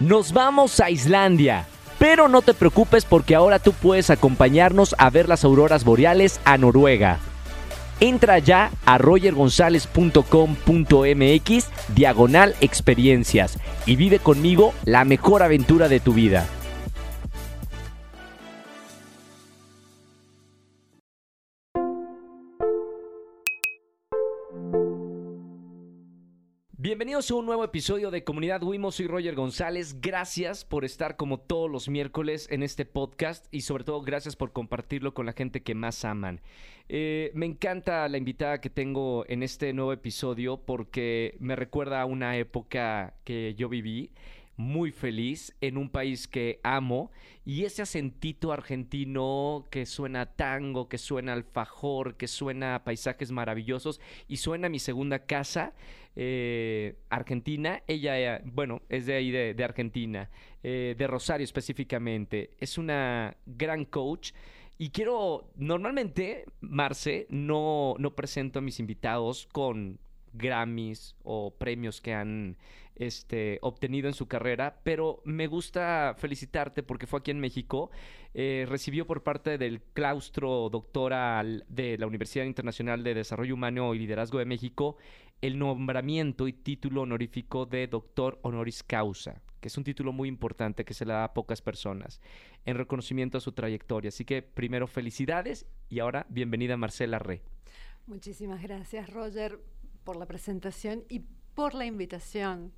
Nos vamos a Islandia. Pero no te preocupes porque ahora tú puedes acompañarnos a ver las auroras boreales a Noruega. Entra ya a rogergonzalez.com.mx diagonal experiencias y vive conmigo la mejor aventura de tu vida. Bienvenidos a un nuevo episodio de Comunidad Wimo. Soy Roger González. Gracias por estar como todos los miércoles en este podcast y sobre todo gracias por compartirlo con la gente que más aman. Eh, me encanta la invitada que tengo en este nuevo episodio porque me recuerda a una época que yo viví muy feliz en un país que amo y ese acentito argentino que suena tango, que suena alfajor, que suena a paisajes maravillosos y suena a mi segunda casa, eh, Argentina. Ella, eh, bueno, es de ahí de, Argentina, eh, de Rosario específicamente. Es una gran coach. Y quiero, normalmente, Marce, no, no presento a mis invitados con Grammys o premios que han este, obtenido en su carrera, pero me gusta felicitarte porque fue aquí en México. Recibió por parte del claustro doctoral de la Universidad Internacional de Desarrollo Humano y Liderazgo de México el nombramiento y título honorífico de doctor honoris causa, que es un título muy importante que se le da a pocas personas en reconocimiento a su trayectoria. Así que primero felicidades y ahora bienvenida Marcela Re. Muchísimas gracias Roger por la presentación y por la invitación.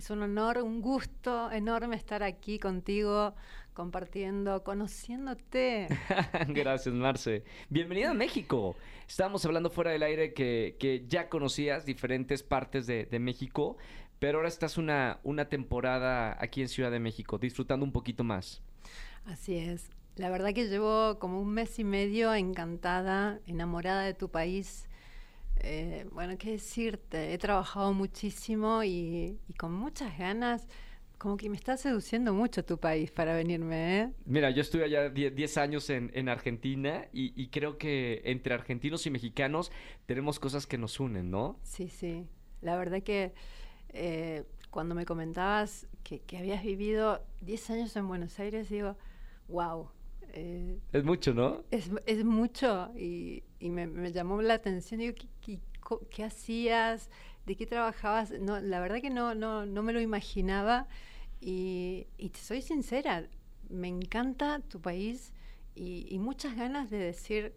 Es un honor, un gusto enorme estar aquí contigo, compartiendo, conociéndote. Gracias, Marce. Bienvenida a México. Estábamos hablando fuera del aire que, ya conocías diferentes partes de, México, pero ahora estás una, una temporada aquí en Ciudad de México, disfrutando un poquito más. Así es. La verdad que llevo como un mes y medio encantada, enamorada de tu país eh, bueno, qué decirte, he trabajado muchísimo y, con muchas ganas. Como que me está seduciendo mucho tu país para venirme, ¿eh? Mira, yo estuve allá 10 años en, Argentina y, creo que entre argentinos y mexicanos tenemos cosas que nos unen, ¿no? Sí, sí. La verdad que eh, cuando me comentabas que, habías vivido 10 años en Buenos Aires, digo, wow. Eh, es mucho, ¿no? Es, es mucho y, y me, me, llamó la atención. Digo, ¿qué, qué, hacías? ¿De qué trabajabas? No, la verdad que no, no, no me lo imaginaba. Y, y, te soy sincera, me encanta tu país y, y muchas ganas de decir,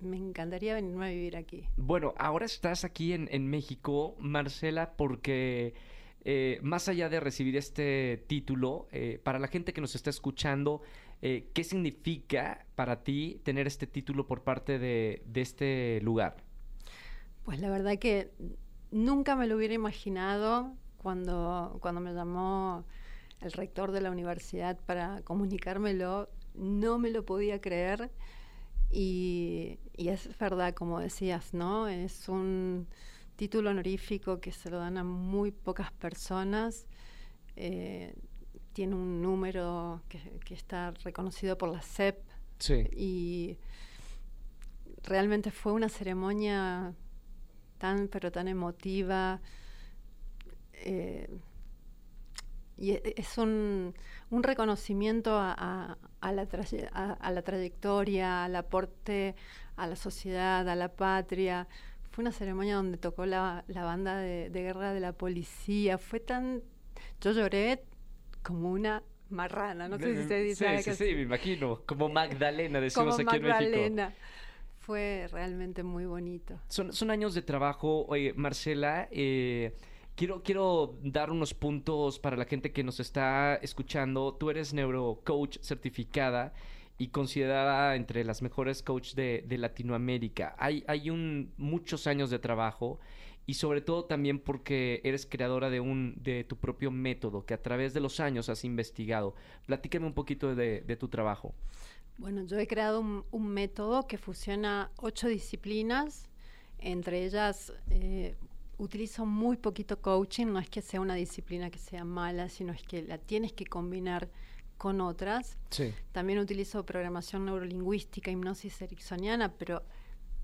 me encantaría venirme a vivir aquí. Bueno, ahora estás aquí en, en México, Marcela, porque eh, más allá de recibir este título, eh, para la gente que nos está escuchando, eh, ¿qué significa para ti tener este título por parte de, este lugar? Pues la verdad que nunca me lo hubiera imaginado cuando, cuando me llamó el rector de la universidad para comunicármelo, no me lo podía creer. Y, es verdad, como decías, ¿no? Es un título honorífico que se lo dan a muy pocas personas. Eh, tiene un número que, está reconocido por la CEP. Y realmente fue una ceremonia tan, pero tan emotiva. Eh, y e, es un, reconocimiento a, la a, la trayectoria, al aporte a la sociedad, a la patria. Fue una ceremonia donde tocó la, banda de, de, guerra de la policía. Fue tan... Yo lloré como una marrana, no sé si se dice. Sí, sí, sí, me imagino, como Magdalena, decimos aquí en México. Fue realmente muy bonito. Son, son años de trabajo. Oye, Marcela, eh, quiero, quiero dar unos puntos para la gente que nos está escuchando. Tú eres neurocoach certificada y considerada entre las mejores coaches de, de Latinoamérica. Hay, hay un, muchos años de trabajo y sobre todo también porque eres creadora de un de tu propio método que a través de los años has investigado. Platícame un poquito de, tu trabajo. Bueno, yo he creado un, método que fusiona ocho disciplinas, entre ellas eh, utilizo muy poquito coaching, no es que sea una disciplina que sea mala, sino es que la tienes que combinar con otras. Sí. También utilizo programación neurolingüística, hipnosis ericksoniana, pero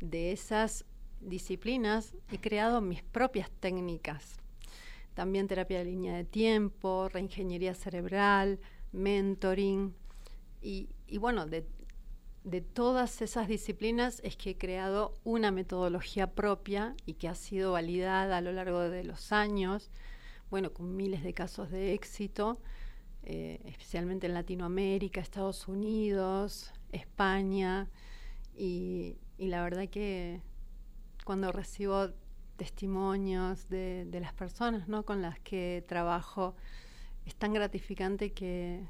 de esas disciplinas he creado mis propias técnicas. también terapia de línea de tiempo, reingeniería cerebral, mentoring. Y, bueno, de, de todas esas disciplinas es que he creado una metodología propia y que ha sido validada a lo largo de los años, bueno, con miles de casos de éxito, eh, especialmente en Latinoamérica, Estados Unidos, España, y, la verdad que cuando recibo testimonios de, de las personas ¿no? con las que trabajo, es tan gratificante que,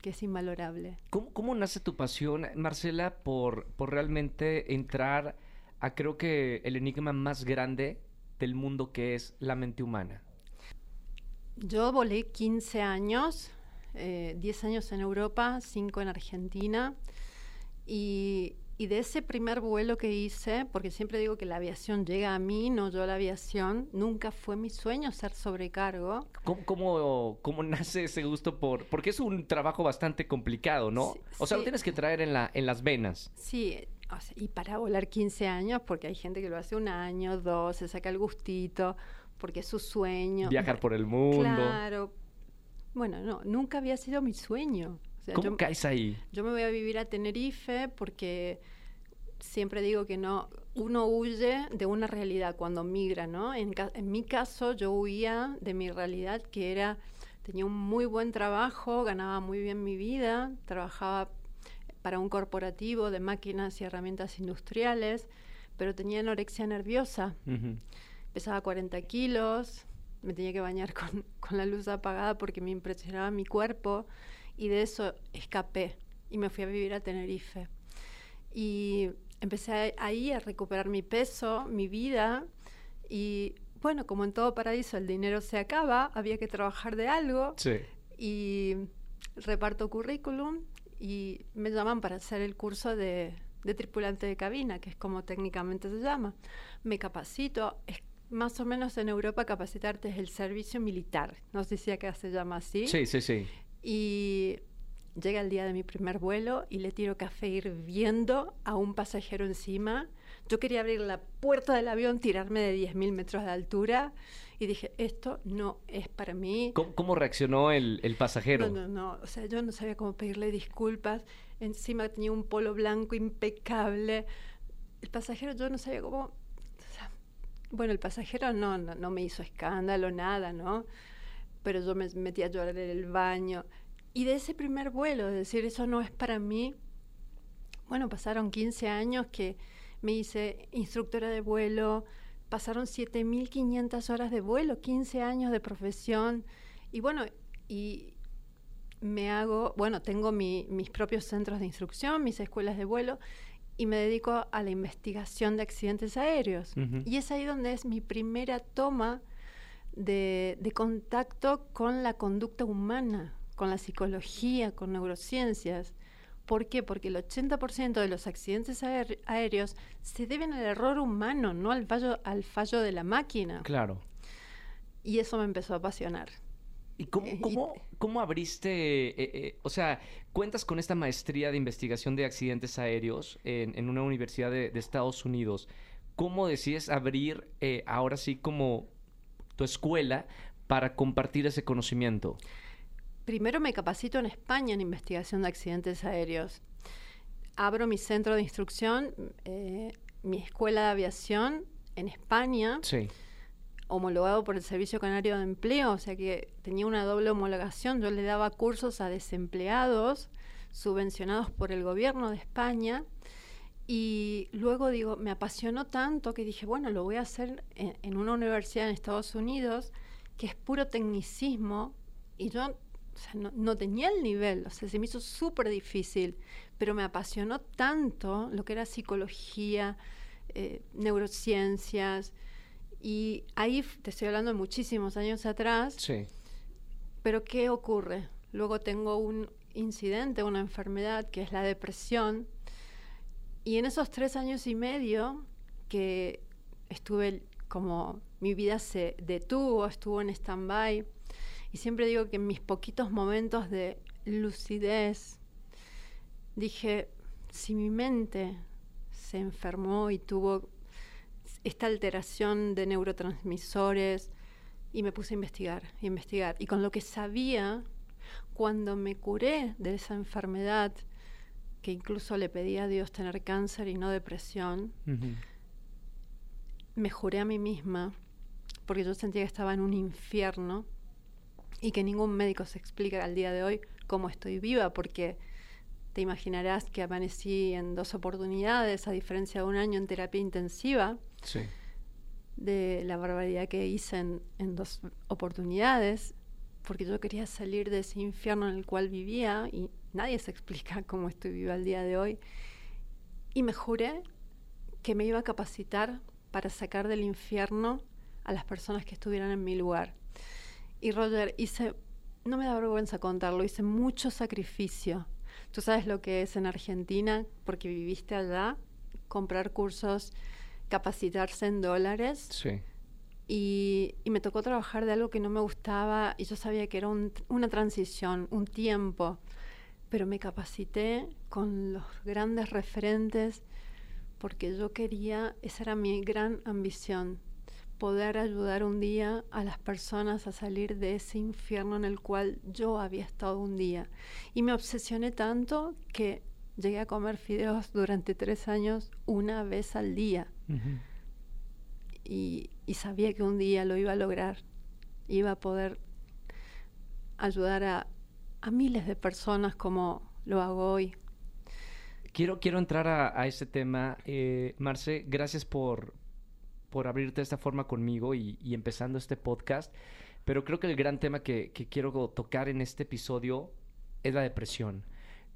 que es invalorable. ¿Cómo, nace tu pasión, Marcela, por, por realmente entrar a creo que el enigma más grande del mundo que es la mente humana? Yo volé 15 años, 10 eh, años en Europa, 5 en Argentina, y y de ese primer vuelo que hice, porque siempre digo que la aviación llega a mí, no yo a la aviación, nunca fue mi sueño ser sobrecargo. ¿Cómo, cómo, nace ese gusto por...? Porque es un trabajo bastante complicado, ¿no? o sea, lo tienes que traer en, la, en las venas. Sí, y para volar 15 años, porque hay gente que lo hace un año, dos, se saca el gustito, porque es su sueño. Viajar por el mundo. Claro. Bueno, no, nunca había sido mi sueño. ¿Cómo caes ahí? Yo me voy a vivir a Tenerife porque siempre digo que no, uno huye de una realidad cuando migra, ¿no? En, en, mi caso, yo huía de mi realidad que era, tenía un muy buen trabajo, ganaba muy bien mi vida, trabajaba para un corporativo de máquinas y herramientas industriales, pero tenía anorexia nerviosa. Pesaba 40 kilos, me tenía que bañar con, con la luz apagada porque me impresionaba mi cuerpo y de eso escapé y me fui a vivir a Tenerife. Y empecé ahí a recuperar mi peso, mi vida y bueno, como en todo paraíso el dinero se acaba, había que trabajar de algo sí. y reparto currículum y me llaman para hacer el curso de, de, tripulante de cabina, que es como técnicamente se llama. Me capacito, es más o menos en Europa capacitarte es el servicio militar, no sé si acá se llama así. Sí, sí, sí. Y llega el día de mi primer vuelo y le tiro café hirviendo a un pasajero encima. Yo quería abrir la puerta del avión, tirarme de 10.000 metros de altura y dije, esto no es para mí. ¿Cómo, reaccionó el, pasajero? No, no, no. O sea, yo no sabía cómo pedirle disculpas. Encima tenía un polo blanco impecable. El pasajero, yo no sabía cómo... bueno, el pasajero no, no, no me hizo escándalo, nada, ¿no? Pero yo me metí a llorar en el baño. Y de ese primer vuelo, de decir, eso no es para mí, bueno, pasaron 15 años que me hice instructora de vuelo, pasaron 7.500 horas de vuelo, 15 años de profesión, y bueno, y me hago, bueno, tengo mis propios centros de instrucción, mis escuelas de vuelo, y me dedico a la investigación de accidentes aéreos. Y es ahí donde es mi primera toma de, contacto con la conducta humana, con la psicología, con neurociencias. ¿Por qué? Porque el 80% de los accidentes aéreos se deben al error humano, no al fallo, al fallo de la máquina. Claro. Y eso me empezó a apasionar. ¿Y cómo, eh, cómo, abriste, eh, eh, o sea, cuentas con esta maestría de investigación de accidentes aéreos en, una universidad de, Estados Unidos? ¿Cómo decides abrir ahora sí como tu escuela para compartir ese conocimiento? Primero me capacito en España en investigación de accidentes aéreos. Abro mi centro de instrucción, eh, mi escuela de aviación en España, sí. homologado por el Servicio Canario de Empleo, o sea que tenía una doble homologación. Yo le daba cursos a desempleados subvencionados por el gobierno de España y luego digo, me apasionó tanto que dije, bueno, lo voy a hacer en, una universidad en Estados Unidos, que es puro tecnicismo, y yo no, tenía el nivel, o sea, se me hizo súper difícil, pero me apasionó tanto lo que era psicología, eh, neurociencias, y ahí te estoy hablando de muchísimos años atrás. Sí. Pero ¿qué ocurre? Luego tengo un incidente, una enfermedad que es la depresión, y en esos tres años y medio que estuve como mi vida se detuvo, estuvo en stand-by, y siempre digo que en mis poquitos momentos de lucidez dije, si mi mente se enfermó y tuvo esta alteración de neurotransmisores Y me puse a investigar, a investigar. Y con lo que sabía, cuando me curé de esa enfermedad, que incluso le pedí a Dios tener cáncer y no depresión, me juré a mí misma, porque yo sentía que estaba en un infierno y que ningún médico se explica al día de hoy cómo estoy viva, porque te imaginarás que amanecí en dos oportunidades, a diferencia de un año en terapia intensiva, de la barbaridad que hice en, en dos oportunidades, porque yo quería salir de ese infierno en el cual vivía y nadie se explica cómo estoy viva al día de hoy. Y me juré que me iba a capacitar para sacar del infierno a las personas que estuvieran en mi lugar. Y Roger, hice, no me da vergüenza contarlo, hice mucho sacrificio. Tú sabes lo que es en Argentina, porque viviste allá, comprar cursos, capacitarse en dólares. Sí. Y, me tocó trabajar de algo que no me gustaba y yo sabía que era una transición, un tiempo, pero me capacité con los grandes referentes porque yo quería, esa era mi gran ambición, poder ayudar un día a las personas a salir de ese infierno en el cual yo había estado un día. Y me obsesioné tanto que llegué a comer fideos durante tres años una vez al día. y, y, sabía que un día lo iba a lograr, iba a poder ayudar a, a miles de personas como lo hago hoy. Quiero, quiero entrar a, ese tema. Eh, Marce, gracias por, por abrirte de esta forma conmigo y, empezando este podcast. Pero creo que el gran tema que, quiero tocar en este episodio es la depresión.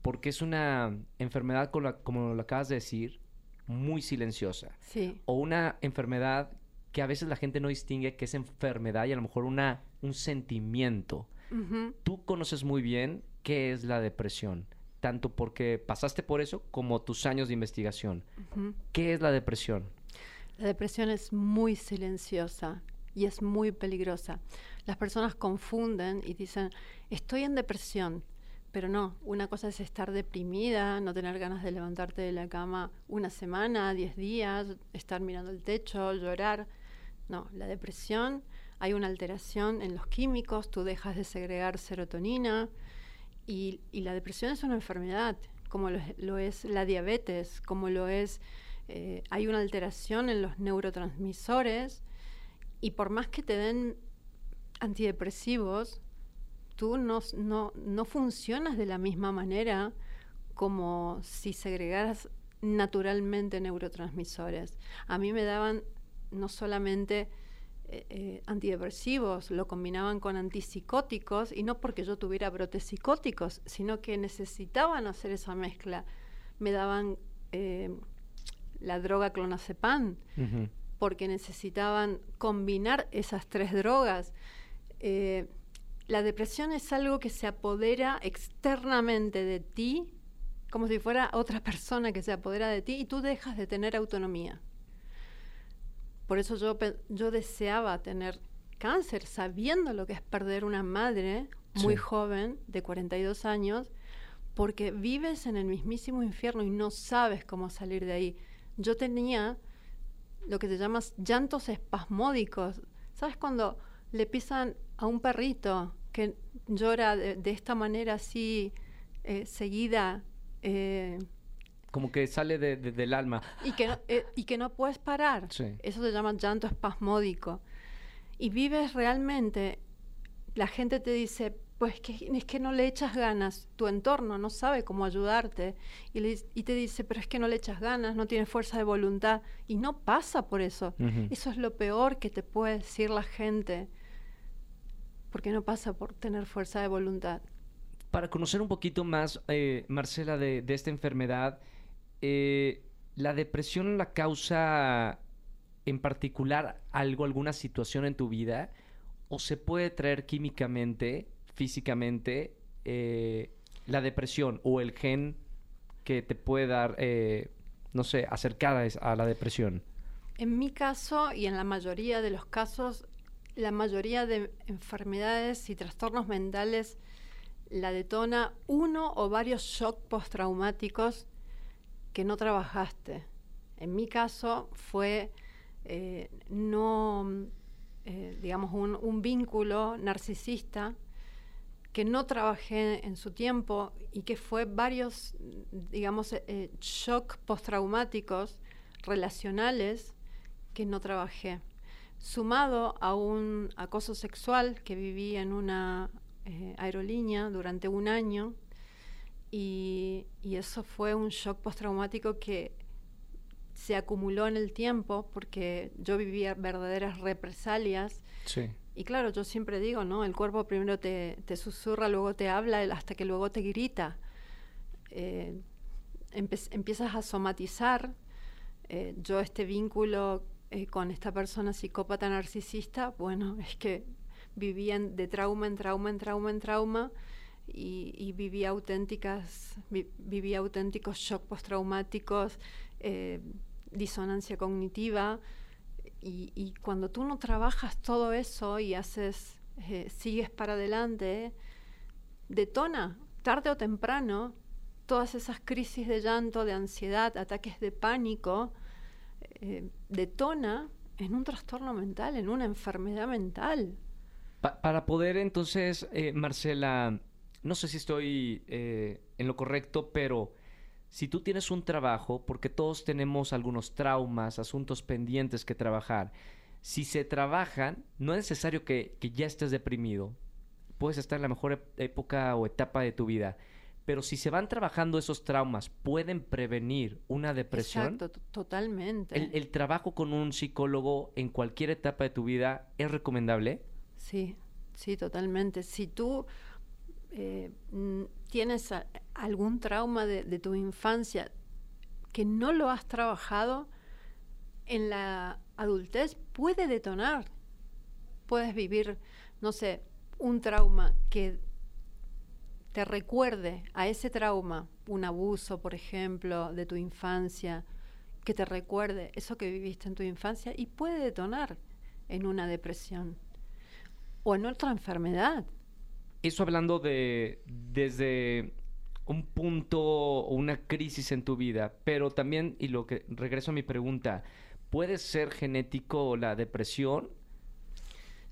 Porque es una enfermedad, como lo acabas de decir, muy silenciosa. Sí. O una enfermedad que a veces la gente no distingue que es enfermedad y a lo mejor una, un sentimiento. Tú conoces muy bien qué es la depresión tanto porque pasaste por eso como tus años de investigación. ¿Qué es la depresión? La depresión es muy silenciosa y es muy peligrosa. Las personas confunden y dicen, estoy en depresión, pero no, una cosa es estar deprimida, no tener ganas de levantarte de la cama una semana, diez días, estar mirando el techo, llorar. No, la depresión, hay una alteración en los químicos, tú dejas de segregar serotonina, y, la depresión es una enfermedad, como lo, es la diabetes, como lo es, eh, hay una alteración en los neurotransmisores y por más que te den antidepresivos, tú no, no, no funcionas de la misma manera como si segregaras naturalmente neurotransmisores. A mí me daban no solamente eh, eh, antidepresivos, lo combinaban con antipsicóticos, y no porque yo tuviera brotes psicóticos, sino que necesitaban hacer esa mezcla. Me daban eh, la droga clonazepam, porque necesitaban combinar esas tres drogas. la depresión es algo que se apodera externamente de ti, como si fuera otra persona que se apodera de ti, y tú dejas de tener autonomía. Por eso yo, yo deseaba tener cáncer, sabiendo lo que es perder una madre muy joven, de 42 años, porque vives en el mismísimo infierno y no sabes cómo salir de ahí. Yo tenía lo que se llama llantos espasmódicos. ¿Sabes cuando le pisan a un perrito que llora de, esta manera así eh, seguida? Eh, como que sale del alma. Y que, no, eh, y que no puedes parar. Eso se llama llanto espasmódico. Y vives realmente, la gente te dice, pues que, es que no le echas ganas, tu entorno no sabe cómo ayudarte y, y, te dice, pero es que no le echas ganas, no tienes fuerza de voluntad y no pasa por eso. Eso es lo peor que te puede decir la gente, porque no pasa por tener fuerza de voluntad. Para conocer un poquito más, eh, Marcela, de, de esta enfermedad, eh, ¿la depresión la causa en particular algo, alguna situación en tu vida? ¿O se puede traer químicamente, físicamente, eh, la depresión o el gen que te puede dar, eh, no sé, acercada a la depresión? En mi caso y en la mayoría de los casos, la mayoría de enfermedades y trastornos mentales la detona uno o varios shocks postraumáticos que no trabajaste. En mi caso fue eh, no, eh, digamos, un, vínculo narcisista que no trabajé en su tiempo y que fue varios, digamos, eh, shock postraumáticos relacionales que no trabajé. Sumado a un acoso sexual que viví en una aerolínea durante un año y, y, eso fue un shock postraumático que se acumuló en el tiempo porque yo vivía verdaderas represalias. Y claro, yo siempre digo, ¿no? El cuerpo primero te, susurra, luego te habla, hasta que luego te grita. Eh, empiezas a somatizar. Eh, yo este vínculo eh, con esta persona psicópata narcisista, bueno, es que vivían de trauma en trauma, en trauma, en trauma. Y, vivía auténticas, auténticos shock postraumáticos, disonancia cognitiva. Y, cuando tú no trabajas todo eso y haces, eh, sigues para adelante, detona tarde o temprano todas esas crisis de llanto, de ansiedad, ataques de pánico, eh, detona en un trastorno mental, en una enfermedad mental. para poder entonces, eh, Marcela, no sé si estoy en lo correcto, pero si tú tienes un trabajo, porque todos tenemos algunos traumas, asuntos pendientes que trabajar, si se trabajan, no es necesario que, ya estés deprimido. Puedes estar en la mejor época o etapa de tu vida. Pero si se van trabajando esos traumas, ¿pueden prevenir una depresión? Exacto, totalmente. ¿El, ¿El, trabajo con un psicólogo en cualquier etapa de tu vida es recomendable? Sí, sí, totalmente. Si tú eh, tienes algún trauma de, tu infancia que no lo has trabajado, en la adultez puede detonar. Puedes vivir, no sé, un trauma que te recuerde a ese trauma, un abuso, por ejemplo, de tu infancia, que te recuerde eso que viviste en tu infancia y puede detonar en una depresión o en otra enfermedad eso hablando de desde un punto o una crisis en tu vida, pero también, y lo que regreso a mi pregunta, ¿puede ser genético la depresión?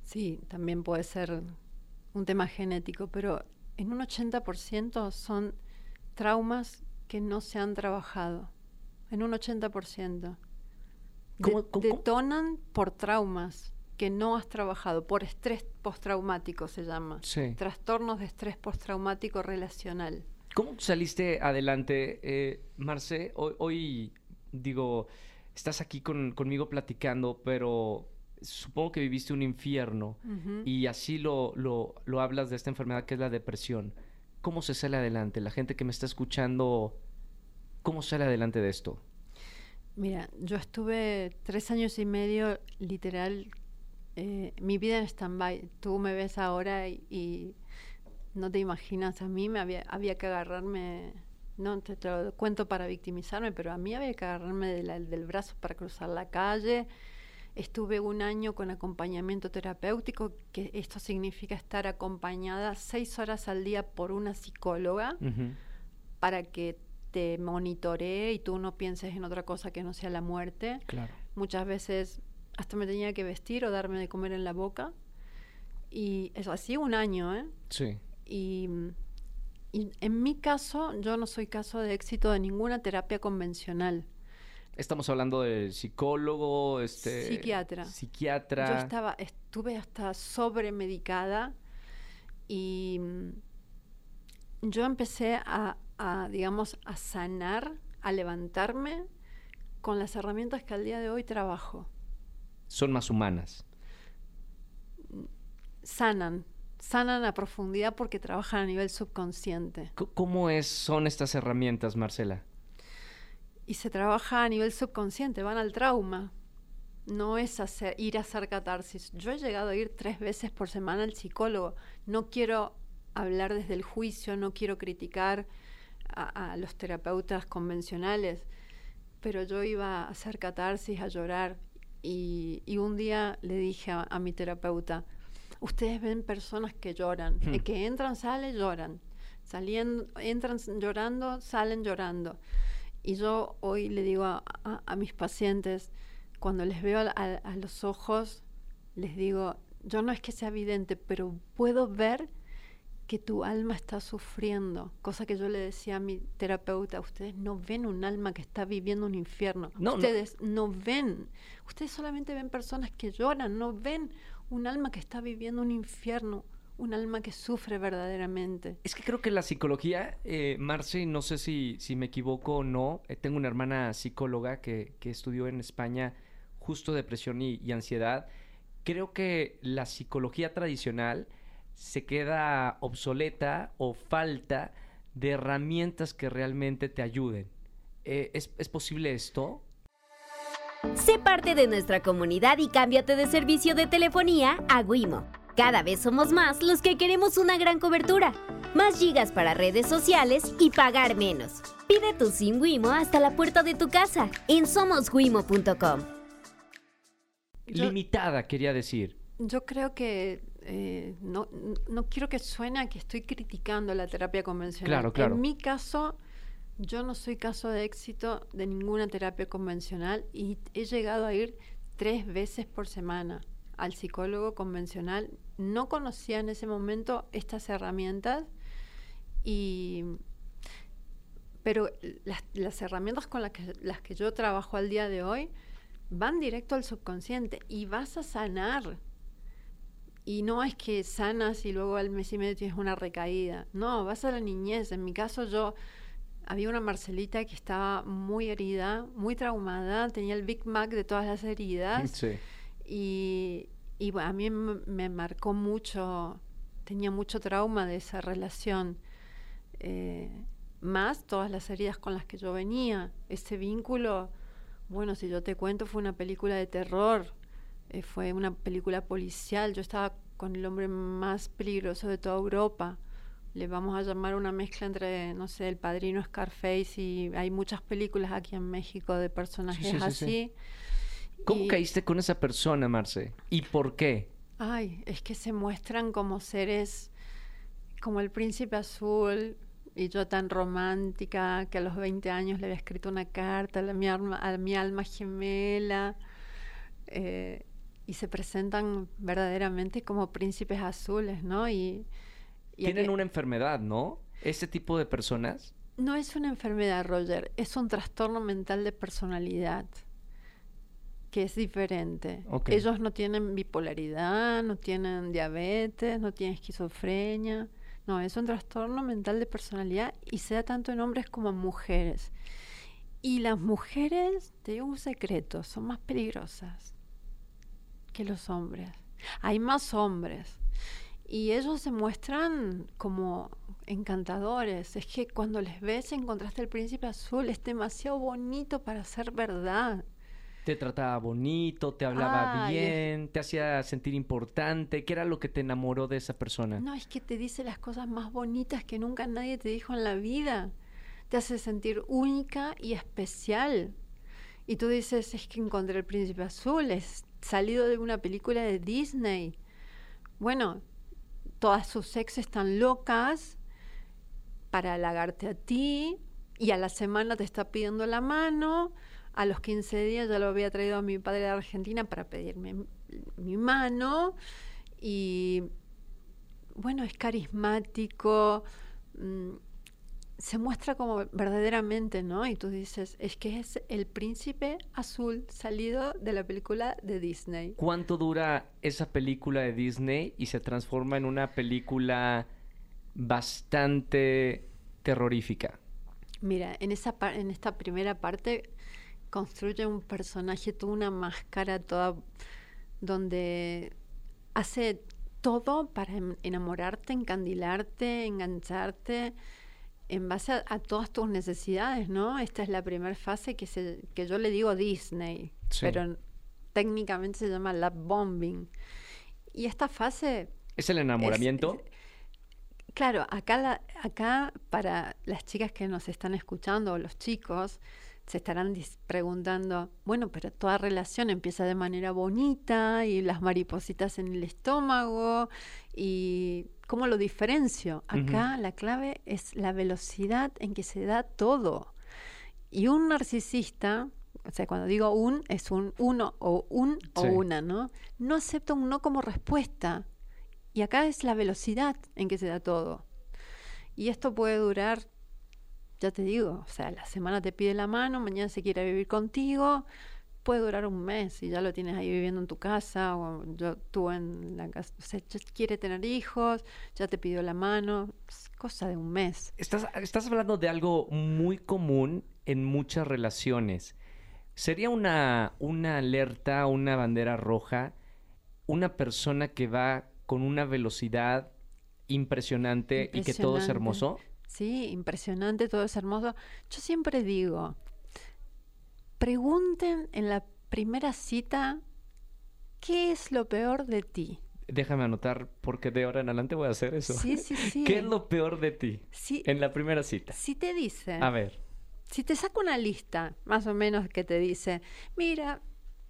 Sí, también puede ser un tema genético, pero en un 80% son traumas que no se han trabajado. En un 80%. ¿Cómo, detonan por traumas que no has trabajado por estrés postraumático se llama. Trastornos de estrés postraumático relacional. ¿Cómo saliste adelante, eh, Marce? Hoy, digo, estás aquí conmigo platicando, pero supongo que viviste un infierno y así lo, lo, lo hablas de esta enfermedad que es la depresión. ¿Cómo se sale adelante? La gente que me está escuchando, ¿cómo sale adelante de esto? Mira, yo estuve tres años y medio literal eh, mi vida en stand-by. Tú me ves ahora y, no te imaginas, a mí me había, había que agarrarme, no te, lo cuento para victimizarme, pero a mí había que agarrarme del brazo para cruzar la calle. Estuve un año con acompañamiento terapéutico, que esto significa estar acompañada seis horas al día por una psicóloga para que te monitoree y tú no pienses en otra cosa que no sea la muerte. Claro. Muchas veces hasta me tenía que vestir o darme de comer en la boca. Y eso, así un año, ¿eh? Sí. Y, en mi caso, yo no soy caso de éxito de ninguna terapia convencional. Estamos hablando de psicólogo, este... Psiquiatra. Psiquiatra. Yo estaba, estuve hasta sobremedicada y mm, yo empecé a, a, digamos, a sanar, a levantarme con las herramientas que al día de hoy trabajo son más humanas? Sanan, sanan a profundidad porque trabajan a nivel subconsciente. ¿Cómo es, son estas herramientas, Marcela? Y se trabaja a nivel subconsciente, van al trauma. No es hacer, ir a hacer catarsis. Yo he llegado a ir tres veces por semana al psicólogo. No quiero hablar desde el juicio, no quiero criticar a, a los terapeutas convencionales, pero yo iba a hacer catarsis, a llorar y, un día le dije a, mi terapeuta, ustedes ven personas que lloran, hmm. que entran, salen, lloran. Saliendo, entran llorando, salen llorando. Y yo hoy le digo a, mis pacientes, cuando les veo a, los ojos, les digo, yo no es que sea evidente, pero puedo ver que tu alma está sufriendo, cosa que yo le decía a mi terapeuta, ustedes no ven un alma que está viviendo un infierno, ustedes no. ven, ustedes solamente ven personas que lloran, no ven un alma que está viviendo un infierno, un alma que sufre verdaderamente. Es que creo que la psicología, eh, Marce, no sé si, si me equivoco o no, eh, tengo una hermana psicóloga que, que, estudió en España justo depresión y ansiedad, creo que la psicología tradicional se queda obsoleta o falta de herramientas que realmente te ayuden. Eh, ¿es, ¿Es posible esto? Sé parte de nuestra comunidad y cámbiate de servicio de telefonía a Wimo. Cada vez somos más los que queremos una gran cobertura, más gigas para redes sociales y pagar menos. Pide tu SIM Wimo hasta la puerta de tu casa en somoswimo.com. Limitada, quería decir. Yo creo que eh, no, no quiero que suene a que estoy criticando la terapia convencional. En mi caso, yo no soy caso de éxito de ninguna terapia convencional y he llegado a ir tres veces por semana al psicólogo convencional. No conocía en ese momento estas herramientas y pero las, las herramientas con las que, las que yo trabajo al día de hoy van directo al subconsciente y vas a sanar y no es que sanas y luego al mes y medio tienes una recaída. No, vas a la niñez. En mi caso yo había una Marcelita que estaba muy herida, muy traumada, tenía el Big Mac de todas las heridas. Y, y a mí me marcó mucho, tenía mucho trauma de esa relación. Eh, más todas las heridas con las que yo venía. Ese vínculo, bueno, si yo te cuento, fue una película de terror eh, fue una película policial. Yo estaba con el hombre más peligroso de toda Europa. Le vamos a llamar una mezcla entre, no sé, El Padrino Scarface y hay muchas películas aquí en México de personajes así. ¿Cómo caíste con esa persona, Marce? ¿Y por qué? Ay, es que se muestran como seres como el príncipe azul, y yo tan romántica que a los 20 años le había escrito una carta a, mi, alma, a mi alma gemela. Eh, y se presentan verdaderamente como príncipes azules, ¿no? Y, tienen una enfermedad, ¿no? Ese tipo de personas. No es una enfermedad, Roger, es un trastorno mental de personalidad que es diferente. Ellos no tienen bipolaridad, no tienen diabetes, no tienen esquizofrenia. No, es un trastorno mental de personalidad y se da tanto en hombres como en mujeres. Y las mujeres, te digo un secreto, son más peligrosas que los hombres. Hay más hombres. Y ellos se muestran como encantadores. Es que cuando les ves encontraste el príncipe azul, es demasiado bonito para ser verdad. Te trataba bonito, te hablaba bien, te hacía sentir importante. ¿Qué era lo que te enamoró de esa persona? No, es que te dice las cosas más bonitas que nunca nadie te dijo en la vida. Te hace sentir única y especial. Y tú dices, es que encontré el príncipe azul, es salido de una película de Disney. Bueno, todas sus ex están locas para halagarte a ti y a la semana te está pidiendo la mano. A los 15 días ya lo había traído a mi padre de Argentina para pedirme mi mano. Y bueno, es carismático. Mm, se muestra como verdaderamente, ¿no? Y tú dices, es que es el príncipe azul salido de la película de Disney. ¿Cuánto dura esa película de Disney y se transforma en una película bastante terrorífica? Mira, en, esa en esta primera parte construye un personaje, toda una máscara, toda donde hace todo para enamorarte, encandilarte, engancharte en base a, todas tus necesidades, ¿no? Esta es la primera fase que, se, que yo le digo Disney, pero técnicamente se llama love bombing. Y esta fase... ¿Es el enamoramiento? claro, acá, acá para las chicas que nos están escuchando o los chicos, se estarán preguntando, bueno, pero toda relación empieza de manera bonita y las maripositas en el estómago y ¿cómo lo diferencio? Acá la clave es la velocidad en que se da todo. Y un narcisista, o sea, cuando digo un, es un uno o un o una, ¿no? No acepto un no como respuesta. Y acá es la velocidad en que se da todo. Y esto puede durar, ya te digo, o sea, la semana te pide la mano, mañana se quiere vivir contigo, puede durar un mes y ya lo tienes ahí viviendo en tu casa, o yo, tú en la casa, o sea, ya quiere tener hijos, ya te pidió la mano, es cosa de un mes. Estás, estás hablando de algo muy común en muchas relaciones. ¿Sería una, una alerta, una bandera roja, una persona que va con una velocidad impresionante, y que todo es hermoso? Sí, impresionante, todo es hermoso. Yo siempre digo, pregunten en la primera cita qué es lo peor de ti. Déjame anotar porque de ahora en adelante voy a hacer eso. Sí, sí, sí. ¿Qué es lo peor de ti Si, en la primera cita? si te dice, A ver. si te saca una lista, más o menos que te dice, mira,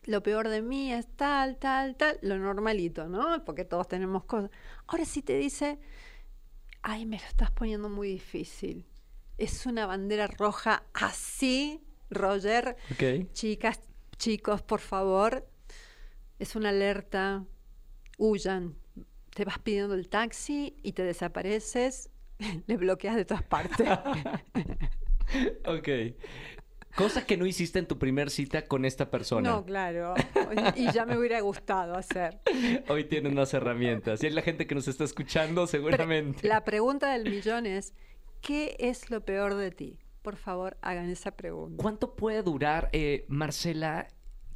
lo peor de mí es tal, tal, tal, lo normalito, ¿no? Porque todos tenemos cosas. Ahora si te dice, ay, me lo estás poniendo muy difícil. Es una bandera roja así, Roger. Ok. Chicas, chicos, por favor, es una alerta, huyan. Te vas pidiendo el taxi y te desapareces, le bloqueas de todas partes. Ok. Cosa que no hiciste en tu primer cita con esta persona. No, claro. Y ya me hubiera gustado hacer. Hoy tienen más herramientas. Y es la gente que nos está escuchando seguramente. La pregunta del millón es, ¿qué es lo peor de ti? Por favor, hagan esa pregunta. ¿Cuánto puede durar, eh, Marcela,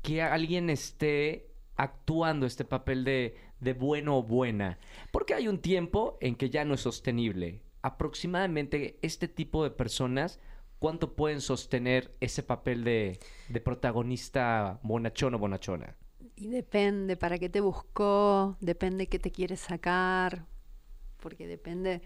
que alguien esté actuando este papel de, de bueno o buena? Porque hay un tiempo en que ya no es sostenible. Aproximadamente este tipo de personas, ¿cuánto pueden sostener ese papel de, de protagonista bonachón o bonachona? Y depende para qué te buscó, depende qué te quiere sacar, porque depende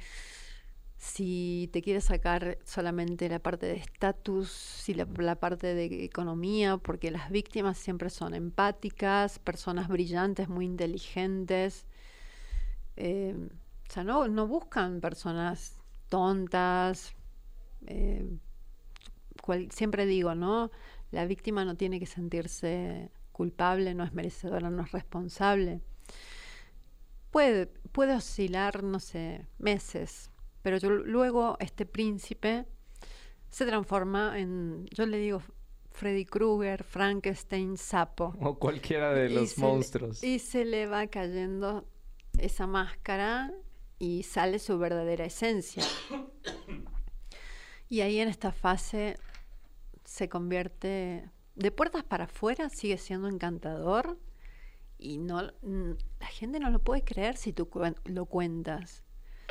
si te quiere sacar solamente la parte de estatus, si la, parte de economía, porque las víctimas siempre son empáticas, personas brillantes, muy inteligentes. eh, o sea, no, buscan personas tontas. eh, siempre digo, ¿no? La víctima no tiene que sentirse culpable, no es merecedora, no es responsable. Puede, puede oscilar, no sé, meses, pero yo, luego este príncipe se transforma en, yo le digo Freddy Krueger, Frankenstein, sapo. O cualquiera de Y los le- monstruos. y se le va cayendo esa máscara y sale su verdadera esencia. Y ahí en esta fase se convierte, de puertas para afuera sigue siendo encantador y no la gente no lo puede creer si tú lo cuentas.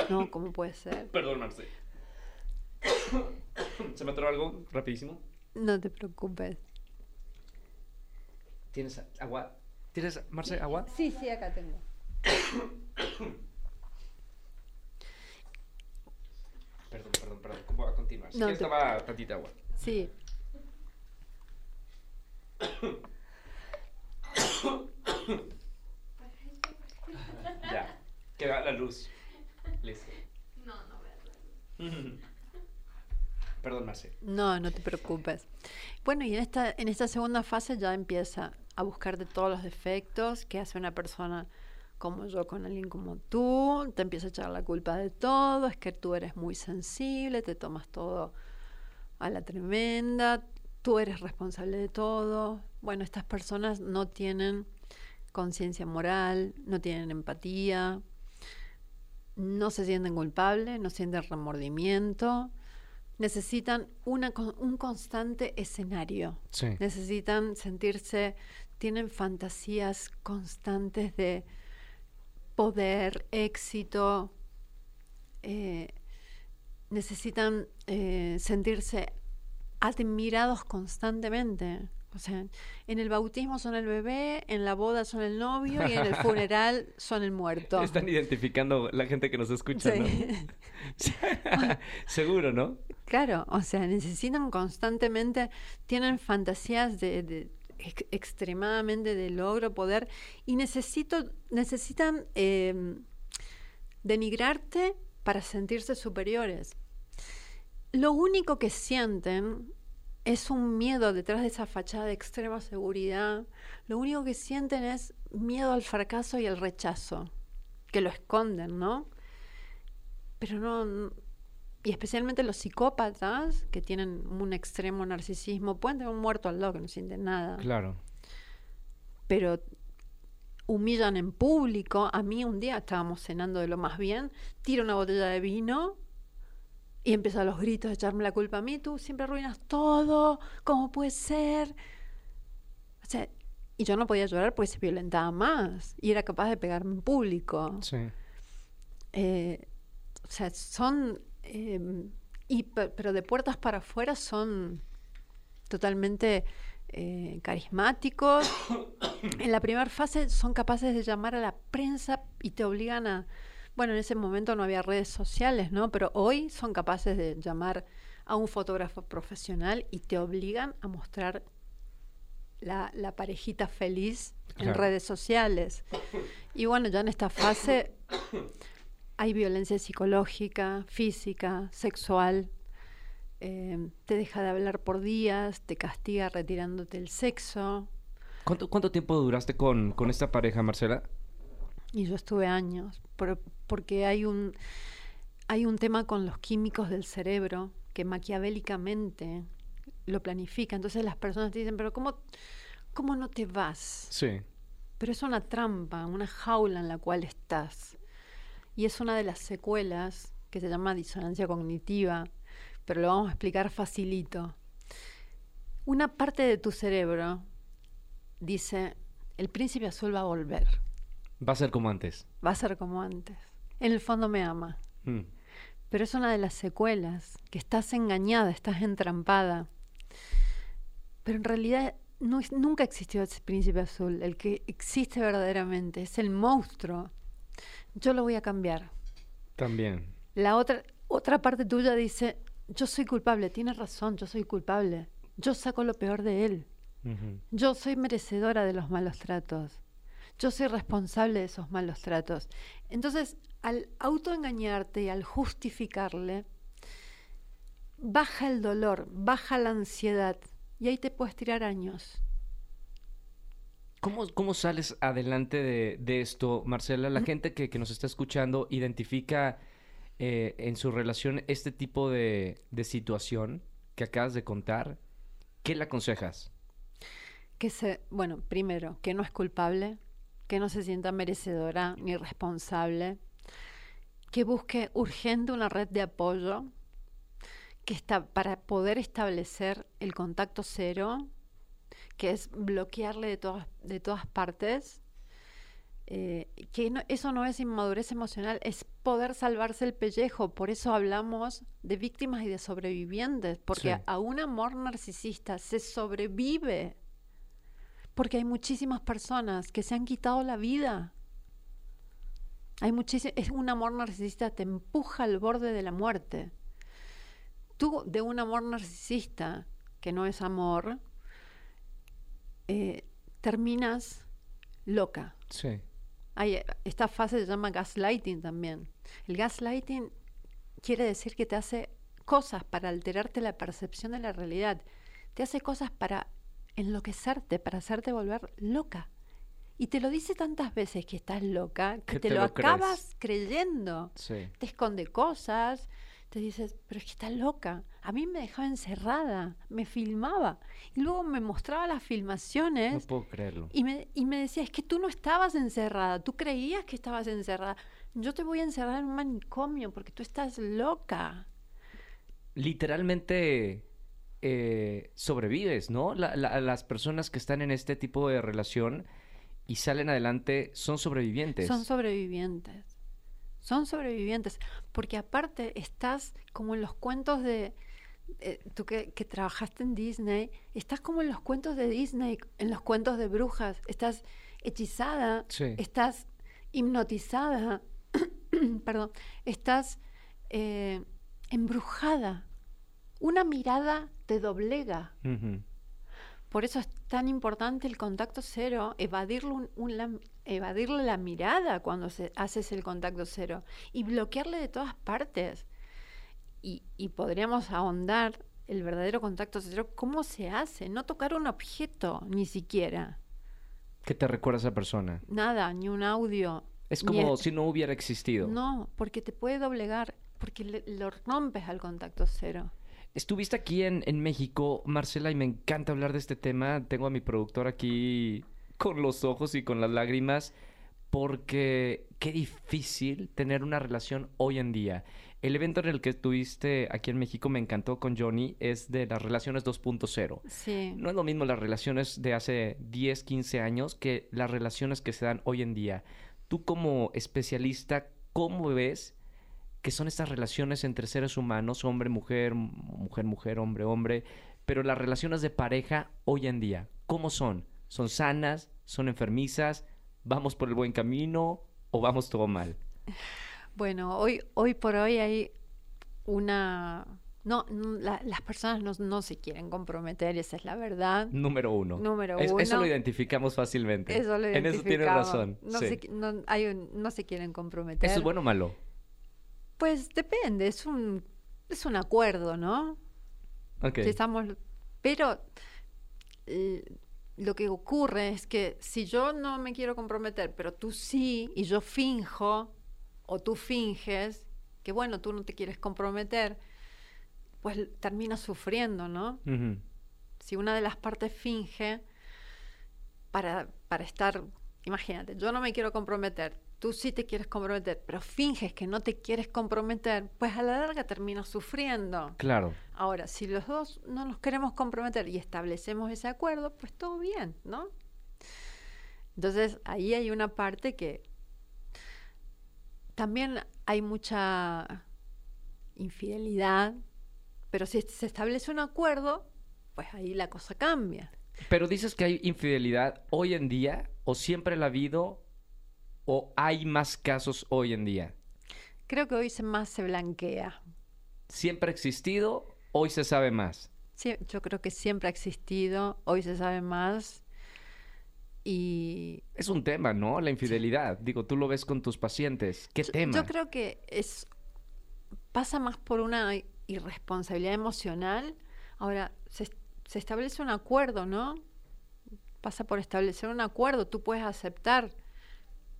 No, ¿cómo puede ser? Perdón, Marce. ¿Se me atoró algo rapidísimo? No te preocupes. ¿Tienes agua? ¿Tienes, Marce, agua? Sí, sí, acá tengo. Perdón, perdón, perdón. ¿Cómo va a continuar? Si No quieres te- toma tantita agua. Sí. Ya. Que va la luz. No, no Perdón, Marce. No, no te preocupes. Bueno, y en esta, en esta segunda fase ya empieza a buscar de todos los defectos que hace una persona como yo con alguien como tú, te empieza a echar la culpa de todo, es que tú eres muy sensible, te tomas todo a la tremenda, tú eres responsable de todo. Bueno, estas personas no tienen conciencia moral, no tienen empatía, no se sienten culpables, no sienten remordimiento, necesitan una, un constante escenario, Sí. necesitan sentirse, tienen fantasías constantes de poder, éxito, eh, necesitan eh, sentirse admirados constantemente. O sea, en el bautismo son el bebé, en la boda son el novio y en el funeral son el muerto. Están identificando la gente que nos escucha, Sí. ¿no? Seguro, ¿no? Claro, o sea, necesitan constantemente, tienen fantasías de, de ex- extremadamente de logro, poder, y necesito, necesitan eh, denigrarte para sentirse superiores. Lo único que sienten es un miedo detrás de esa fachada de extrema seguridad. Lo único que sienten es miedo al fracaso y al rechazo, que lo esconden, ¿no? Pero no, y especialmente los psicópatas que tienen un extremo narcisismo, pueden tener un muerto al lado que no sienten nada. Claro. Pero humillan en público. A mí un día estábamos cenando de lo más bien, tiro una botella de vino y empieza los gritos de echarme la culpa a mí. Tú siempre arruinas todo, ¿cómo puede ser? O sea, y yo no podía llorar porque se violentaba más y era capaz de pegarme en público. Sí. Eh, o sea, son... eh, y, pe- pero de puertas para afuera son totalmente eh, carismáticos. en la primera fase son capaces de llamar a la prensa y te obligan a... Bueno, en ese momento no había redes sociales, ¿no? Pero hoy son capaces de llamar a un fotógrafo profesional y te obligan a mostrar la, la parejita feliz en Claro. redes sociales. Y bueno, ya en esta fase hay violencia psicológica, física, sexual. eh, te deja de hablar por días, te castiga retirándote el sexo. ¿Cuánto, cuánto tiempo duraste con, con esta pareja, Marcela? Y yo estuve años, por- porque hay un, hay un tema con los químicos del cerebro que maquiavélicamente lo planifica. Entonces las personas te dicen, pero ¿cómo, cómo no te vas? Sí. Pero es una trampa, una jaula en la cual estás. Y es una de las secuelas que se llama disonancia cognitiva, pero lo vamos a explicar facilito. Una parte de tu cerebro dice, el príncipe azul va a volver, Va a ser como antes. va a ser como antes. En el fondo me ama. Mm. Pero es una de las secuelas, que estás engañada, estás entrampada. Pero en realidad no es- nunca existió ese príncipe azul. El que existe verdaderamente es el monstruo. Yo lo voy a cambiar. También. La otra, otra parte tuya dice, yo soy culpable, tienes razón, yo soy culpable. Yo saco lo peor de él. Yo soy merecedora de los malos tratos. Yo soy responsable de esos malos tratos. Entonces, al autoengañarte y al justificarle, baja el dolor, baja la ansiedad y ahí te puedes tirar años. ¿Cómo, cómo sales adelante de, de esto, Marcela? La gente que, que nos está escuchando identifica eh, en su relación este tipo de, de situación que acabas de contar. ¿Qué le aconsejas? Que se, bueno, primero, que no es culpable, que no se sienta merecedora ni responsable, que busque urgente una red de apoyo, que está para poder establecer el contacto cero, que es bloquearle de todas, de todas partes, eh, que no- eso no es inmadurez emocional, es poder salvarse el pellejo. Por eso hablamos de víctimas y de sobrevivientes, porque Sí. a un amor narcisista se sobrevive, porque hay muchísimas personas que se han quitado la vida. Hay es un amor narcisista te empuja al borde de la muerte. Tú de un amor narcisista que no es amor, eh, terminas loca. Sí. Hay, esta fase se llama gaslighting también. El gaslighting quiere decir que te hace cosas para alterarte la percepción de la realidad. Te hace cosas para enloquecerte, para hacerte volver loca. Y te lo dice tantas veces que estás loca que Que te, te lo, lo crees. acabas creyendo. Sí. Te esconde cosas, te dices, pero es que está loca. A mí me dejaba encerrada, me filmaba. Y luego me mostraba las No filmaciones puedo creerlo. y me, y me decía, es que tú no estabas encerrada, tú creías que estabas encerrada. Yo te voy a encerrar en un manicomio porque tú estás loca. Literalmente eh, sobrevives, ¿no? La- la- las personas que están en este tipo de relación y salen adelante son sobrevivientes. Son sobrevivientes. Son sobrevivientes. Porque aparte estás como en los cuentos de... eh, tú que, que trabajaste en Disney, estás como en los cuentos de Disney, en los cuentos de brujas. Estás hechizada, Sí. estás hipnotizada, perdón, estás eh, embrujada. Una mirada te doblega. Por eso es tan importante el contacto cero, evadirle, un- un la, evadirle la mirada cuando se, haces el contacto cero y bloquearle de todas partes. Y, y podríamos ahondar el verdadero contacto cero, ¿cómo se hace? No tocar un objeto, ni siquiera. ¿Qué te recuerda a esa persona? Nada, ni un audio. Es como el- si no hubiera existido. No, porque te puede doblegar, porque le- lo rompes al contacto cero. Estuviste aquí en, en México, Marcela, y me encanta hablar de este tema. Tengo a mi productor aquí con los ojos y con las lágrimas, porque qué difícil tener una relación hoy en día. El evento en el que estuviste aquí en México me encantó con Johnny, es de las relaciones 2.0. Sí. No es lo mismo las relaciones de hace 10, 15 años que las relaciones que se dan hoy en día. Tú como especialista, ¿cómo ves que son estas relaciones entre seres humanos, hombre, mujer, mujer, mujer, hombre, hombre, pero las relaciones de pareja hoy en día, ¿cómo son? ¿Son sanas? ¿Son enfermizas? ¿Vamos por el buen camino o vamos todo mal? Bueno, hoy, hoy por hoy hay una... No, la- las personas no, no se quieren comprometer, esa es la verdad. Número uno. Número Es- Eso lo uno. identificamos fácilmente. Eso lo en eso tienes identificamos. razón. No, sí. se, no, hay un- no se quieren comprometer. ¿Eso es bueno o malo? Pues depende, es un, es un acuerdo, ¿no? Ok. Si estamos, pero eh, lo que ocurre es que si yo no me quiero comprometer, pero tú sí, y yo finjo, o tú finges, que bueno, tú no te quieres comprometer, pues terminas sufriendo, ¿no? Si una de las partes finge para, para estar, imagínate, yo no me quiero comprometer, tú sí te quieres comprometer, pero finges que no te quieres comprometer, pues a la larga terminas sufriendo. Claro. Ahora, si los dos no nos queremos comprometer y establecemos ese acuerdo, pues todo bien, ¿no? Entonces, ahí hay una parte que también hay mucha infidelidad, pero si se establece un acuerdo, pues ahí la cosa cambia. Pero dices que hay infidelidad hoy en día, o siempre la ha habido, o hay más casos hoy en día. Creo que hoy se más se blanquea. Siempre ha existido, hoy se sabe más. Sí, yo creo que siempre ha existido, hoy se sabe más. Y Es un tema, ¿no? La infidelidad. Digo, tú lo ves con tus pacientes. ¿Qué Yo- tema? Yo creo que es pasa más por una irresponsabilidad emocional. Ahora, se, se establece un acuerdo, ¿no? Pasa por establecer un acuerdo. Tú puedes aceptar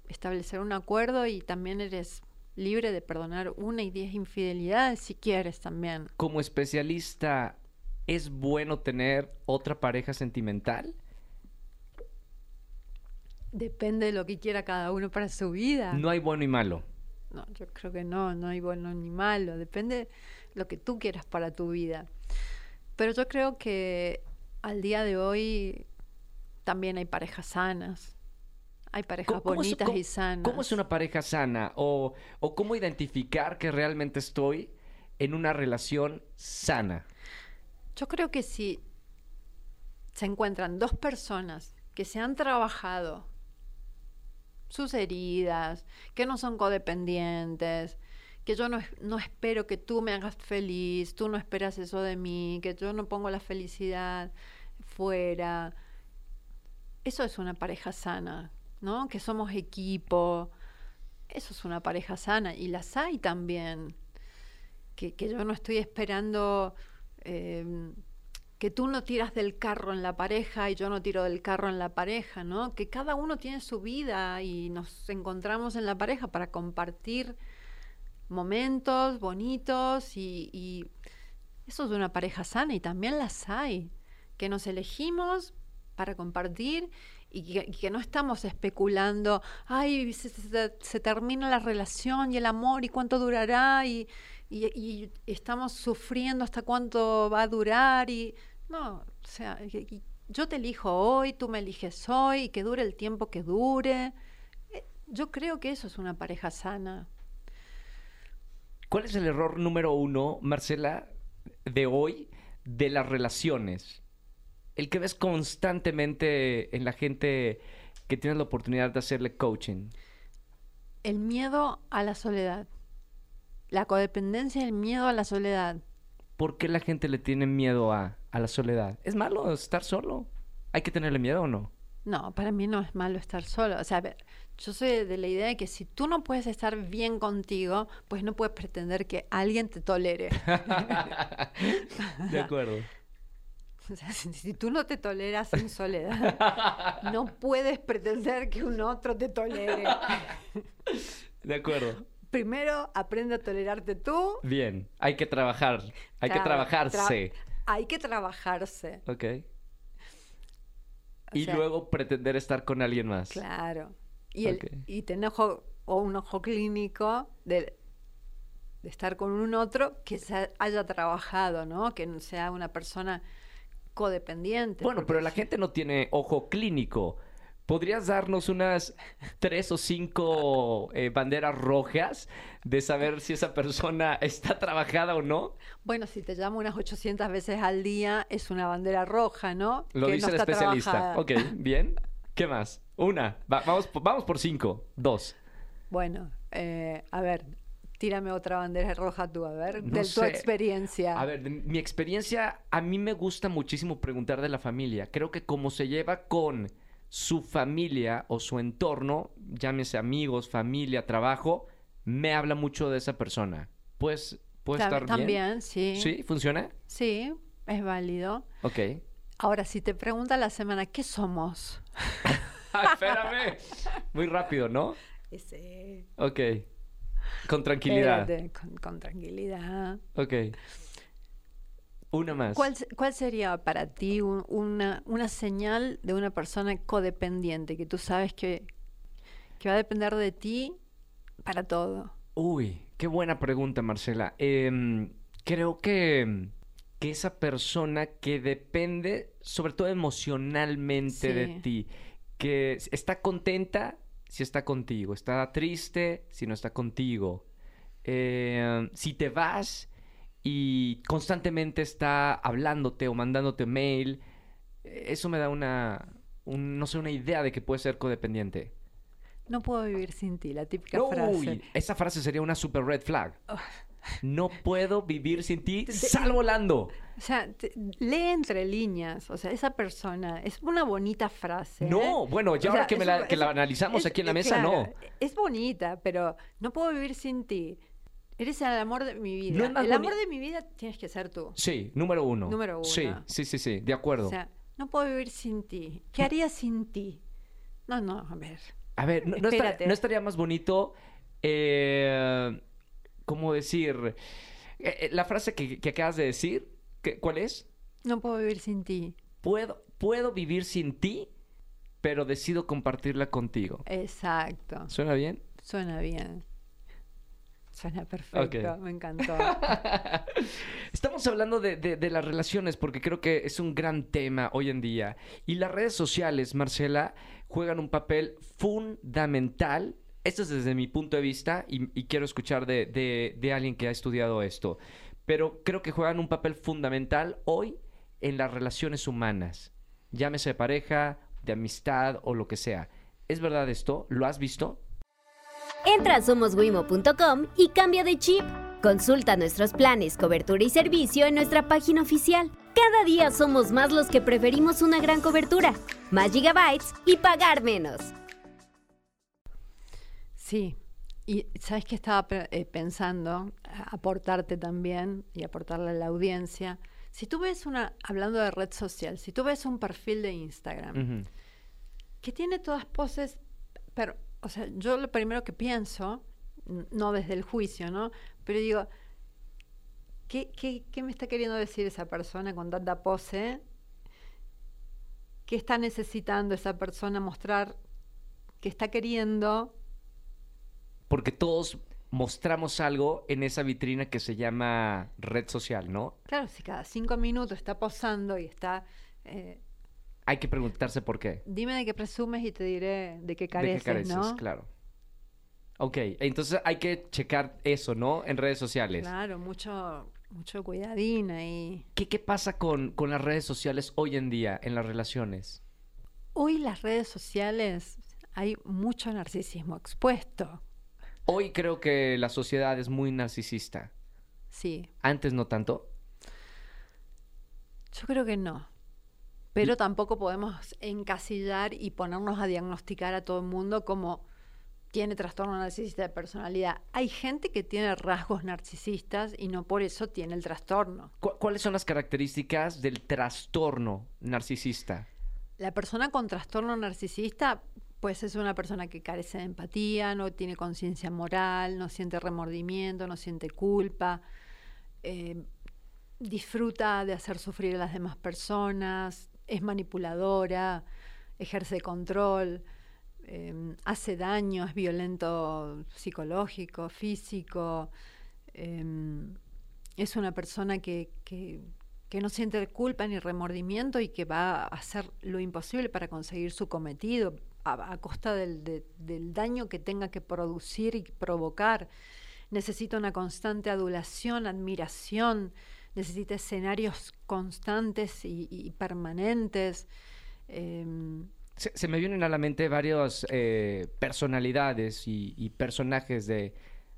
establecer un acuerdo y también eres libre de perdonar una y diez infidelidades si quieres también. Como especialista, ¿es bueno tener otra pareja sentimental? Depende de lo que quiera cada uno para su vida. No hay bueno y malo. No, yo creo que no, no hay bueno ni malo, depende lo que tú quieras para tu vida. Pero yo creo que al día de hoy también hay parejas sanas, hay parejas ¿Cómo- bonitas cómo- y sanas. ¿Cómo es una pareja sana? O, ¿O cómo identificar que realmente estoy en una relación sana? Yo creo que si se encuentran dos personas que se han trabajado sus heridas, que no son codependientes, que yo no, no espero que tú me hagas feliz, tú no esperas eso de mí, que yo no pongo la felicidad fuera. Eso es una pareja sana, ¿no? Que somos equipo. Eso es una pareja sana. Y las hay también. Que, que yo no estoy esperando eh, que tú no tiras del carro en la pareja y yo no tiro del carro en la pareja, ¿no? Que cada uno tiene su vida y nos encontramos en la pareja para compartir momentos bonitos y eso es una pareja sana y también las hay, que nos elegimos para compartir y que, no estamos especulando, ay, se, termina la relación y el amor y cuánto durará y, y- estamos sufriendo hasta cuánto va a durar y no, o sea, yo te elijo hoy, tú me eliges hoy y que dure el tiempo que dure. Eh, Yo creo que eso es una pareja sana. ¿Cuál es el error número uno, Marcela, de hoy de las relaciones? El que ves constantemente en la gente que tienes la oportunidad de hacerle coaching. El miedo a la soledad. La codependencia el miedo a la soledad. ¿Por qué la gente le tiene miedo a, a la soledad? ¿Es malo estar solo? ¿Hay que tenerle miedo o no? No, para mí no es malo estar solo. O sea, a ver, Yo soy de la idea de que si tú no puedes estar bien contigo, pues no puedes pretender que alguien te tolere. de acuerdo. O sea, si, tú no te toleras en soledad, no puedes pretender que un otro te tolere. De acuerdo. Primero aprende a tolerarte tú. Bien, hay que trabajar, hay que trabajarse. tra- hay que trabajarse. Ok. O Y sea, luego pretender estar con alguien más. Claro. Y, el, y tener ojo, o un ojo clínico de, de estar con un otro que se haya trabajado, ¿no? Que no sea una persona codependiente. Bueno, porque pero la gente no tiene ojo clínico. ¿Podrías darnos unas tres o cinco eh, banderas rojas de saber si esa persona está trabajada o no? Bueno, si te llamo unas 800 veces al día, es una bandera roja, ¿no? Lo Que dice no el está especialista. trabajada. Ok, bien. ¿Qué más? Una. Va- vamos, por- vamos por cinco. Dos. Bueno, eh, a ver, tírame otra bandera roja tú, a ver, No de tu experiencia. A ver, de mi experiencia, a mí me gusta muchísimo preguntar de la familia. Creo que como se lleva con su familia o su entorno, llámese amigos, familia, trabajo, me habla mucho de esa persona. Pues, ¿puede Tam- estar bien? También, sí. ¿Sí? ¿Funciona? Sí, es válido. Ok. Ahora, si te pregunta la semana, ¿qué somos? Ah, espérame. Muy rápido, ¿no? Ese. Ok. Con tranquilidad. Espérate, con, con tranquilidad. Ok. Una más. ¿Cuál, se- cuál sería para ti un- una, una señal de una persona codependiente que tú sabes que, que va a depender de ti para todo? Uy, qué buena pregunta, Marcela. Em, creo que, que esa persona que depende, sobre todo emocionalmente de ti, que está contenta si está contigo, está triste si no está contigo, Em, si te vas y constantemente está hablándote o mandándote mail, eh, eso me da una, un- no sé, una idea de que puede ser codependiente. No puedo vivir sin ti, la típica Uy, frase. esa frase sería una super red flag. Oh. No puedo vivir sin ti, sal volando. O sea, te- lee entre líneas. O sea, esa persona es una bonita frase. ¿eh? No, bueno, ya O ahora sea, que, me la, que analizamos es- aquí en la eh, mesa, claro, no. Es bonita, pero no puedo vivir sin ti. Eres el amor de mi vida. No el amor de mi vida tienes que ser tú. Sí, número uno. Número Sí, uno. sí, sí, sí, de acuerdo. O sea, no puedo vivir sin ti. ¿Qué haría sin ti? No, no, a ver. A ver, ¿no, no estaría, no estaría más bonito, eh, cómo decir, Eh, eh, la frase que, que acabas de decir, ¿qué- ¿cuál es? No puedo vivir sin ti. Puedo, puedo vivir sin ti, pero decido compartirla contigo. Exacto. ¿Suena bien? Suena bien. Suena perfecto. Me encantó. Estamos hablando de, de- de las relaciones porque creo que es un gran tema hoy en día. Y las redes sociales, Marcela, juegan un papel fundamental. Esto es desde mi punto de vista y, quiero escuchar de, de- de alguien que ha estudiado esto. Pero creo que juegan un papel fundamental hoy en las relaciones humanas. Llámese de pareja, de amistad o lo que sea. ¿Es verdad esto? ¿Lo has visto? Entra a somoswimo.com y cambia de chip. Consulta nuestros planes, cobertura y servicio en nuestra página oficial. Cada día somos más los que preferimos una gran cobertura, más gigabytes y pagar menos. Sí, y sabes que estaba eh, pensando aportarte también y aportarle a la audiencia. Si tú ves una, hablando de red social, si tú ves un perfil de Instagram que tiene todas poses, pero, o sea, yo lo primero que pienso, no desde el juicio, ¿no? Pero digo, ¿qué, qué, qué me está queriendo decir esa persona con tanta pose? ¿Qué está necesitando esa persona mostrar? ¿Qué está queriendo? Porque todos mostramos algo en esa vitrina que se llama red social, ¿no? Claro, si cada cinco minutos está posando y está... eh, Hay que preguntarse por qué. dime de qué presumes y te diré de qué ¿De careces, qué careces? ¿no? Claro. Ok, entonces hay que checar eso, ¿no? En redes sociales. Claro, mucho, mucho cuidadín ahí. ¿Qué, qué pasa con, con las redes sociales hoy en día en las relaciones? Hoy las redes sociales hay mucho narcisismo expuesto. Hoy creo que la sociedad es muy narcisista. Sí, Antes no tanto. yo creo que no. Pero tampoco podemos encasillar y ponernos a diagnosticar a todo el mundo como tiene trastorno narcisista de personalidad. Hay gente que tiene rasgos narcisistas y no por eso tiene el trastorno. ¿Cu- ¿Cuáles son las características del trastorno narcisista? La persona con trastorno narcisista, pues es una persona que carece de empatía, no tiene conciencia moral, no siente remordimiento, no siente culpa, eh, disfruta de hacer sufrir a las demás personas, es manipuladora, ejerce control, eh, hace daño, es violento psicológico, físico. eh, es una persona que, que- que no siente culpa ni remordimiento y que va a hacer lo imposible para conseguir su cometido a, a costa del, de- del daño que tenga que producir y provocar. Necesita una constante adulación, admiración, necesita escenarios constantes y, y permanentes. em, Se, se me vienen a la mente varias eh, personalidades y, y personajes de,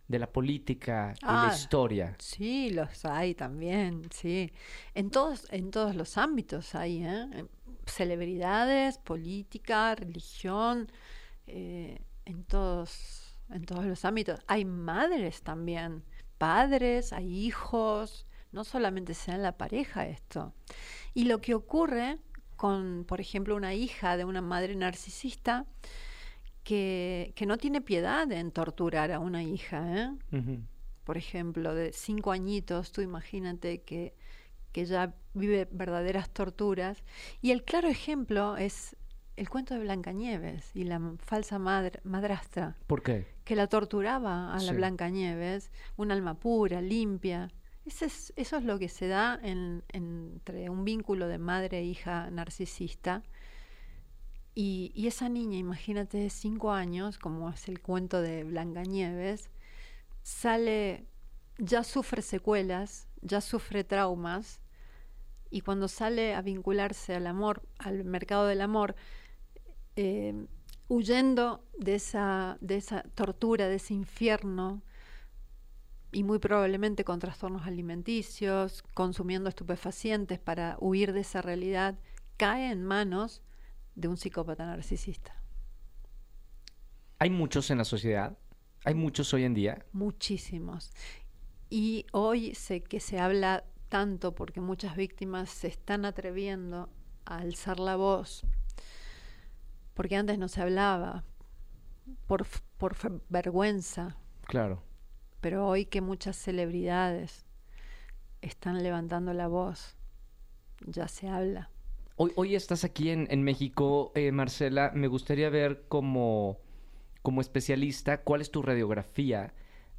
de la política y la Ah, historia. Sí, los hay también, sí. En todos, en todos los ámbitos hay, ¿eh? Celebridades, política, religión, eh, en todos, en todos los ámbitos. Hay madres también, padres, hay hijos, no solamente sea en la pareja esto. Y lo que ocurre con, por ejemplo, una hija de una madre narcisista que, que no tiene piedad en torturar a una hija, ¿eh? Por ejemplo, de cinco añitos, tú imagínate que, que ya vive verdaderas torturas. Y el claro ejemplo es el cuento de Blancanieves y la falsa madre, madrastra ¿Por qué? que la torturaba a la Sí. Blancanieves, un alma pura, limpia. Ese es- eso es lo que se da en- entre un vínculo de madre e hija narcisista. Y, y esa niña, imagínate, de cinco años, como es el cuento de Blancanieves, sale, ya sufre secuelas, ya sufre traumas, y cuando sale a vincularse al amor, al mercado del amor, eh, huyendo de esa, de esa tortura, de ese infierno, y muy probablemente con trastornos alimenticios, consumiendo estupefacientes para huir de esa realidad, cae en manos de un psicópata narcisista. ¿Hay muchos en la sociedad? ¿Hay muchos hoy en día? Muchísimos. Y hoy sé que se habla tanto porque muchas víctimas se están atreviendo a alzar la voz, porque antes no se hablaba, por, por vergüenza, Claro. pero hoy que muchas celebridades están levantando la voz, ya se habla. Hoy, hoy estás aquí en, en México, eh, Marcela. Me gustaría ver como, como especialista cuál es tu radiografía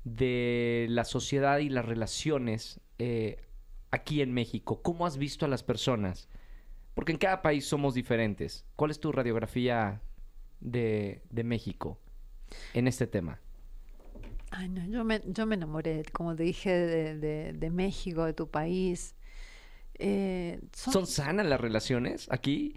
de la sociedad y las relaciones eh, aquí en México. ¿Cómo has visto a las personas? Porque en cada país somos diferentes. ¿Cuál es tu radiografía de, de México en este tema? Ay, no, yo me, yo me enamoré, como te dije, de, de- de México, de tu país. Eh, son- ¿Son sanas las relaciones aquí?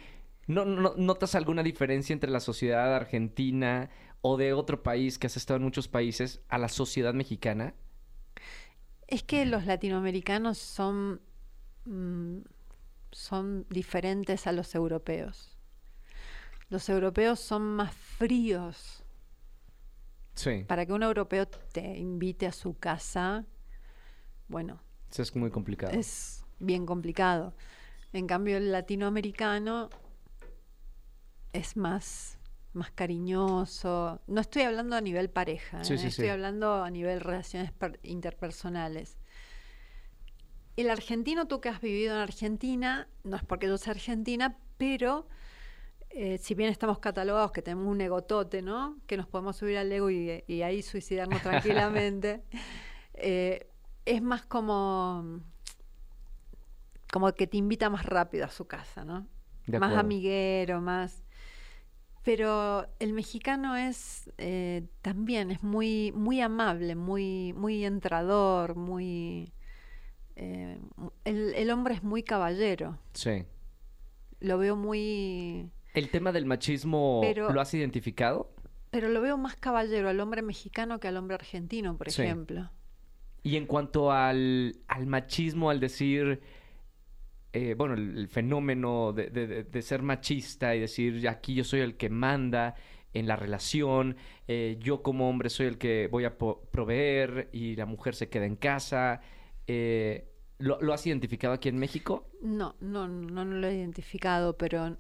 ¿No, no- ¿Notas alguna diferencia entre la sociedad argentina o de otro país que has estado en muchos países a la sociedad mexicana? Es que los latinoamericanos son, mm, son diferentes a los europeos. Los europeos son más fríos. Sí. Para que un europeo te invite a su casa, bueno, Eso es muy complicado. es bien complicado. En cambio, el latinoamericano es más, más cariñoso. No estoy hablando a nivel pareja, Sí, ¿eh? sí, estoy sí. hablando a nivel relaciones per- interpersonales. El argentino, tú que has vivido en Argentina, no es porque yo sea argentina, pero eh, si bien estamos catalogados que tenemos un egotote, ¿no? Que nos podemos subir al ego y, y ahí suicidarnos tranquilamente, eh, es más como, como que te invita más rápido a su casa, ¿no? Más amiguero, más... Pero el mexicano es eh, también, es muy, muy amable, muy, muy entrador, muy... eh, el, el hombre es muy caballero, Sí. lo veo muy... ¿El tema del machismo Pero- lo has identificado? Pero lo veo más caballero al hombre mexicano que al hombre argentino, por Sí. ejemplo. Y en cuanto al, al machismo, al decir, eh, bueno, el, el fenómeno de, de- de- de ser machista y decir, aquí yo soy el que manda, en la relación, eh, yo como hombre soy el que voy a proveer y la mujer se queda en casa. Eh, ¿lo, lo has identificado aquí en México? No, no, no, no lo he identificado, pero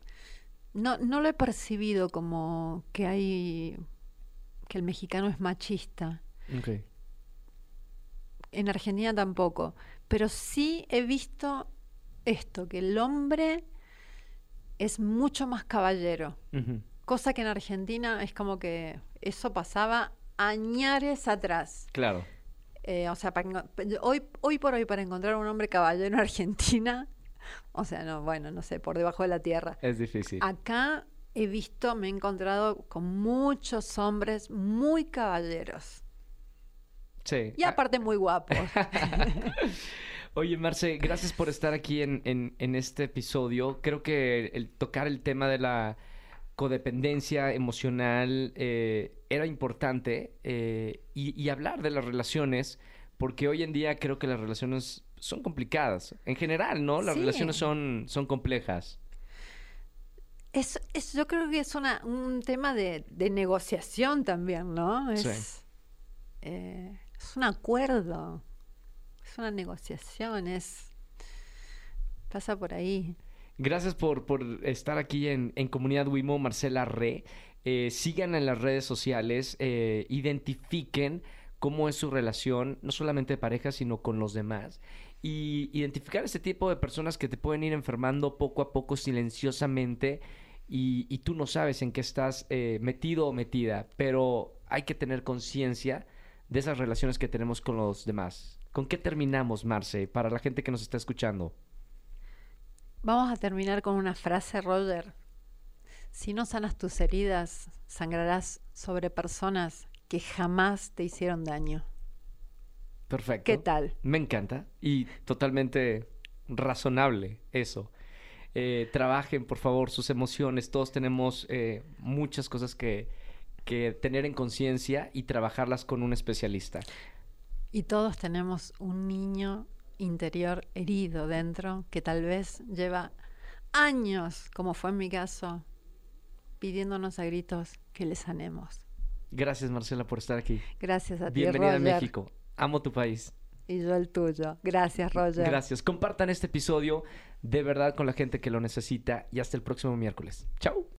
no, no lo he percibido como que hay que el mexicano es machista. En Argentina tampoco, pero sí he visto esto, que el hombre es mucho más caballero, cosa que en Argentina es como que eso pasaba añares atrás. Claro. Eh, o sea, para hoy, hoy por hoy para encontrar un hombre caballero en Argentina, o sea, no, bueno, no sé, por debajo de la tierra. Es difícil. Acá he visto, me he encontrado con muchos hombres muy caballeros Sí. y aparte muy guapos. Oye, Marce, gracias por estar aquí en, en- en este episodio. Creo que el tocar el tema de la codependencia emocional eh, era importante eh, y, y hablar de las relaciones, porque hoy en día creo que las relaciones son complicadas. En general, ¿no? Las Sí. relaciones son, son complejas. Es, es- yo creo que es una, un tema de, de negociación también, ¿no? Es, Sí. eh, es un acuerdo, es una negociación, es pasa por ahí. Gracias por, por estar aquí en, en Comunidad Wimo, Marcela Re. Eh, sigan en las redes sociales, eh, identifiquen cómo es su relación, no solamente de pareja, sino con los demás. Y identificar ese tipo de personas que te pueden ir enfermando poco a poco, silenciosamente, y, y tú no sabes en qué estás eh, metido o metida, pero hay que tener conciencia de esas relaciones que tenemos con los demás. ¿Con qué terminamos, Marce, para la gente que nos está escuchando? Vamos a terminar con una frase, Roger. Si no sanas tus heridas, sangrarás sobre personas que jamás te hicieron daño. Perfecto. ¿Qué tal? Me encanta y totalmente razonable eso. Eh, trabajen, por favor, sus emociones. Todos tenemos eh, muchas cosas que, que tener en conciencia y trabajarlas con un especialista. Y todos tenemos un niño interior herido dentro que tal vez lleva años, como fue en mi caso, pidiéndonos a gritos que le sanemos. Gracias, Marcela, por estar aquí. Gracias a ti, Bienvenida a. México. Amo tu país. Y yo el tuyo. Gracias, Roger. Gracias. Compartan este episodio de verdad con la gente que lo necesita y hasta el próximo miércoles. Chao.